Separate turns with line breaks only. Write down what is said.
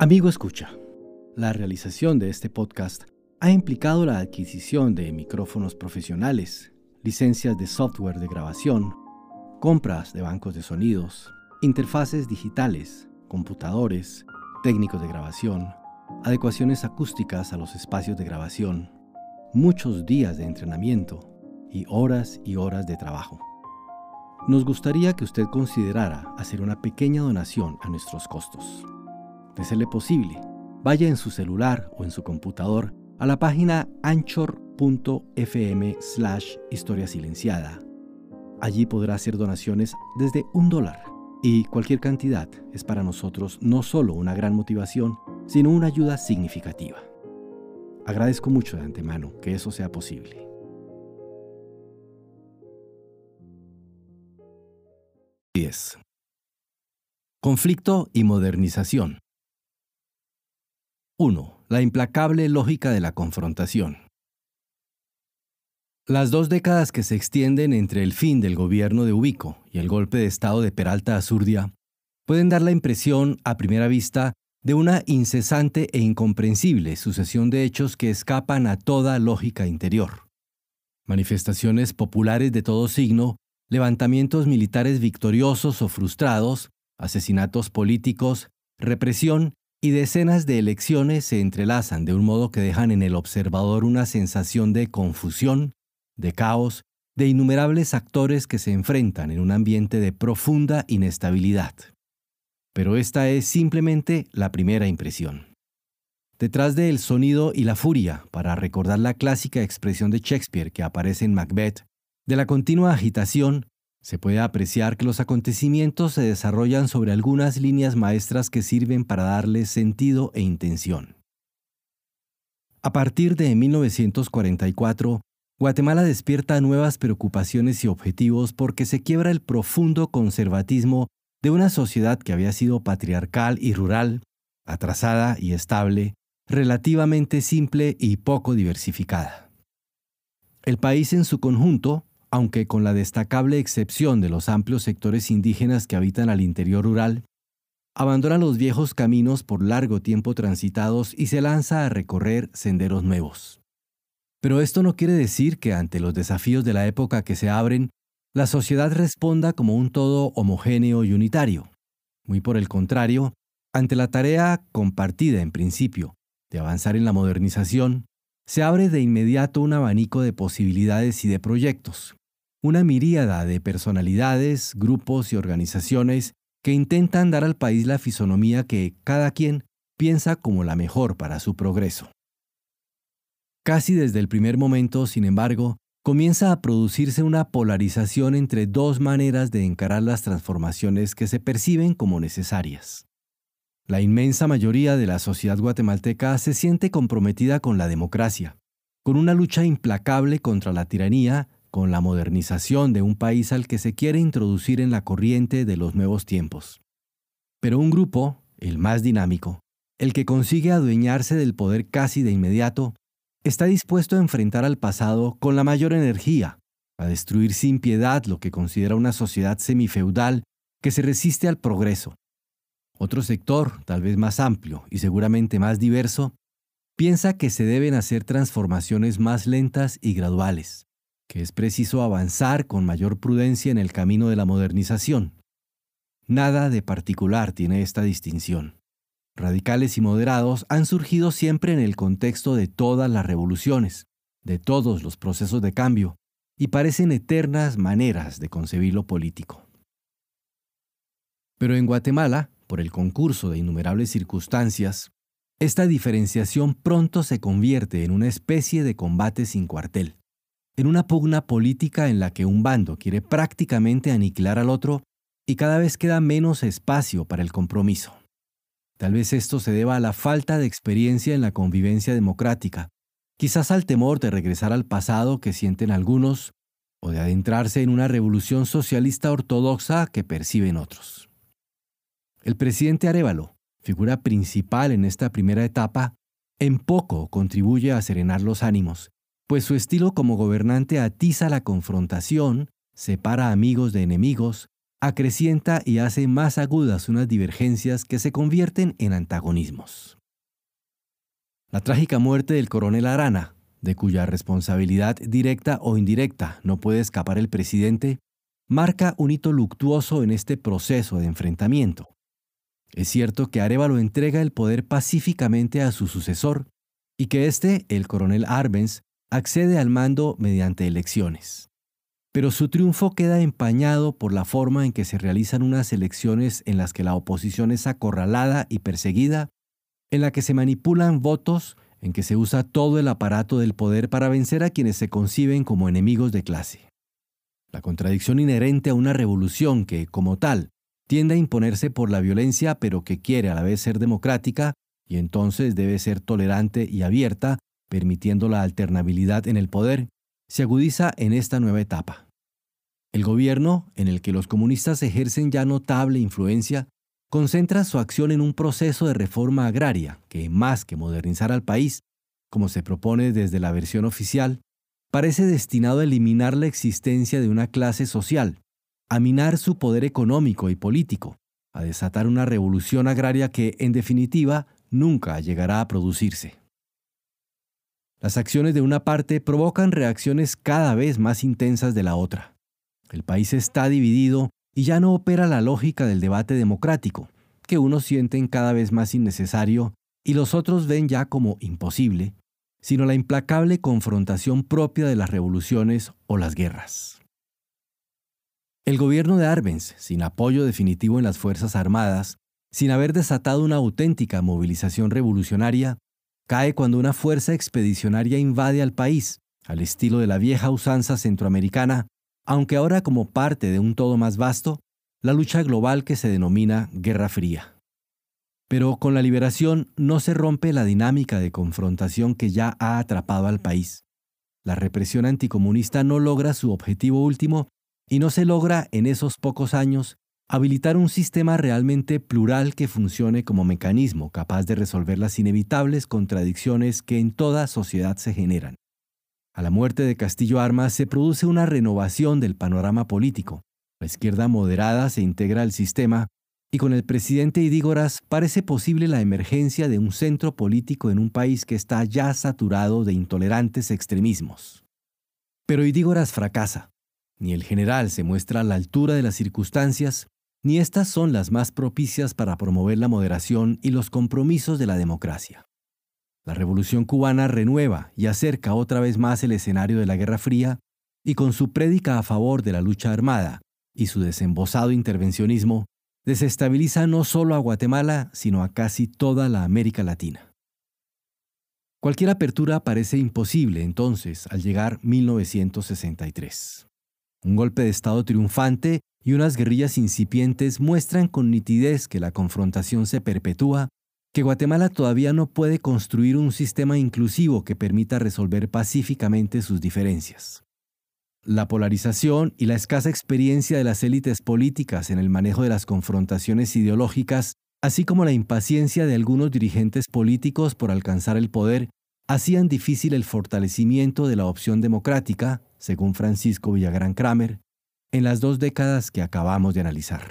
Amigo escucha, la realización de este podcast ha implicado la adquisición de micrófonos profesionales, licencias de software de grabación, compras de bancos de sonidos, interfaces digitales, computadores, técnicos de grabación, adecuaciones acústicas a los espacios de grabación, muchos días de entrenamiento y horas y horas de trabajo. Nos gustaría que usted considerara hacer una pequeña donación a nuestros costos de serle posible, vaya en su celular o en su computador a la página anchor.fm slash historia silenciada. Allí podrá hacer donaciones desde un dólar y cualquier cantidad es para nosotros no solo una gran motivación, sino una ayuda significativa. Agradezco mucho de antemano que eso sea posible. 10. Conflicto y modernización. 1. La implacable lógica de la confrontación. Las dos décadas que se extienden entre el fin del gobierno de Ubico y el golpe de Estado de Peralta Azurdia pueden dar la impresión, a primera vista, de una incesante e incomprensible sucesión de hechos que escapan a toda lógica interior. Manifestaciones populares de todo signo, levantamientos militares victoriosos o frustrados, asesinatos políticos, represión y decenas de elecciones se entrelazan de un modo que dejan en el observador una sensación de confusión, de caos, de innumerables actores que se enfrentan en un ambiente de profunda inestabilidad. Pero esta es simplemente la primera impresión. Detrás del sonido y la furia, para recordar la clásica expresión de Shakespeare que aparece en Macbeth, de la continua agitación, se puede apreciar que los acontecimientos se desarrollan sobre algunas líneas maestras que sirven para darles sentido e intención. A partir de 1944, Guatemala despierta nuevas preocupaciones y objetivos porque se quiebra el profundo conservatismo de una sociedad que había sido patriarcal y rural, atrasada y estable, relativamente simple y poco diversificada. El país en su conjunto, aunque con la destacable excepción de los amplios sectores indígenas que habitan al interior rural, abandona los viejos caminos por largo tiempo transitados y se lanza a recorrer senderos nuevos. Pero esto no quiere decir que ante los desafíos de la época que se abren, la sociedad responda como un todo homogéneo y unitario. Muy por el contrario, ante la tarea compartida en principio de avanzar en la modernización, se abre de inmediato un abanico de posibilidades y de proyectos, una miríada de personalidades, grupos y organizaciones que intentan dar al país la fisonomía que cada quien piensa como la mejor para su progreso. Casi desde el primer momento, sin embargo, comienza a producirse una polarización entre dos maneras de encarar las transformaciones que se perciben como necesarias. La inmensa mayoría de la sociedad guatemalteca se siente comprometida con la democracia, con una lucha implacable contra la tiranía con la modernización de un país al que se quiere introducir en la corriente de los nuevos tiempos. Pero un grupo, el más dinámico, el que consigue adueñarse del poder casi de inmediato, está dispuesto a enfrentar al pasado con la mayor energía, a destruir sin piedad lo que considera una sociedad semifeudal que se resiste al progreso. Otro sector, tal vez más amplio y seguramente más diverso, piensa que se deben hacer transformaciones más lentas y graduales, que es preciso avanzar con mayor prudencia en el camino de la modernización. Nada de particular tiene esta distinción. Radicales y moderados han surgido siempre en el contexto de todas las revoluciones, de todos los procesos de cambio, y parecen eternas maneras de concebir lo político. Pero en Guatemala, por el concurso de innumerables circunstancias, esta diferenciación pronto se convierte en una especie de combate sin cuartel en una pugna política en la que un bando quiere prácticamente aniquilar al otro y cada vez queda menos espacio para el compromiso. Tal vez esto se deba a la falta de experiencia en la convivencia democrática, quizás al temor de regresar al pasado que sienten algunos o de adentrarse en una revolución socialista ortodoxa que perciben otros. El presidente Arevalo, figura principal en esta primera etapa, en poco contribuye a serenar los ánimos pues su estilo como gobernante atiza la confrontación, separa amigos de enemigos, acrecienta y hace más agudas unas divergencias que se convierten en antagonismos. La trágica muerte del coronel Arana, de cuya responsabilidad directa o indirecta no puede escapar el presidente, marca un hito luctuoso en este proceso de enfrentamiento. Es cierto que Arevalo entrega el poder pacíficamente a su sucesor y que éste, el coronel Arbenz, accede al mando mediante elecciones. Pero su triunfo queda empañado por la forma en que se realizan unas elecciones en las que la oposición es acorralada y perseguida, en la que se manipulan votos, en que se usa todo el aparato del poder para vencer a quienes se conciben como enemigos de clase. La contradicción inherente a una revolución que, como tal, tiende a imponerse por la violencia pero que quiere a la vez ser democrática y entonces debe ser tolerante y abierta, permitiendo la alternabilidad en el poder, se agudiza en esta nueva etapa. El gobierno, en el que los comunistas ejercen ya notable influencia, concentra su acción en un proceso de reforma agraria que, más que modernizar al país, como se propone desde la versión oficial, parece destinado a eliminar la existencia de una clase social, a minar su poder económico y político, a desatar una revolución agraria que, en definitiva, nunca llegará a producirse. Las acciones de una parte provocan reacciones cada vez más intensas de la otra. El país está dividido y ya no opera la lógica del debate democrático, que unos sienten cada vez más innecesario y los otros ven ya como imposible, sino la implacable confrontación propia de las revoluciones o las guerras. El gobierno de Arbenz, sin apoyo definitivo en las Fuerzas Armadas, sin haber desatado una auténtica movilización revolucionaria, cae cuando una fuerza expedicionaria invade al país, al estilo de la vieja usanza centroamericana, aunque ahora como parte de un todo más vasto, la lucha global que se denomina Guerra Fría. Pero con la liberación no se rompe la dinámica de confrontación que ya ha atrapado al país. La represión anticomunista no logra su objetivo último y no se logra en esos pocos años habilitar un sistema realmente plural que funcione como mecanismo capaz de resolver las inevitables contradicciones que en toda sociedad se generan. A la muerte de Castillo Armas se produce una renovación del panorama político. La izquierda moderada se integra al sistema y con el presidente Idígoras parece posible la emergencia de un centro político en un país que está ya saturado de intolerantes extremismos. Pero Idígoras fracasa. Ni el general se muestra a la altura de las circunstancias, ni estas son las más propicias para promover la moderación y los compromisos de la democracia. La revolución cubana renueva y acerca otra vez más el escenario de la Guerra Fría, y con su prédica a favor de la lucha armada y su desembosado intervencionismo, desestabiliza no solo a Guatemala, sino a casi toda la América Latina. Cualquier apertura parece imposible entonces al llegar 1963. Un golpe de Estado triunfante y unas guerrillas incipientes muestran con nitidez que la confrontación se perpetúa, que Guatemala todavía no puede construir un sistema inclusivo que permita resolver pacíficamente sus diferencias. La polarización y la escasa experiencia de las élites políticas en el manejo de las confrontaciones ideológicas, así como la impaciencia de algunos dirigentes políticos por alcanzar el poder, hacían difícil el fortalecimiento de la opción democrática, según Francisco Villagrán Kramer, en las dos décadas que acabamos de analizar.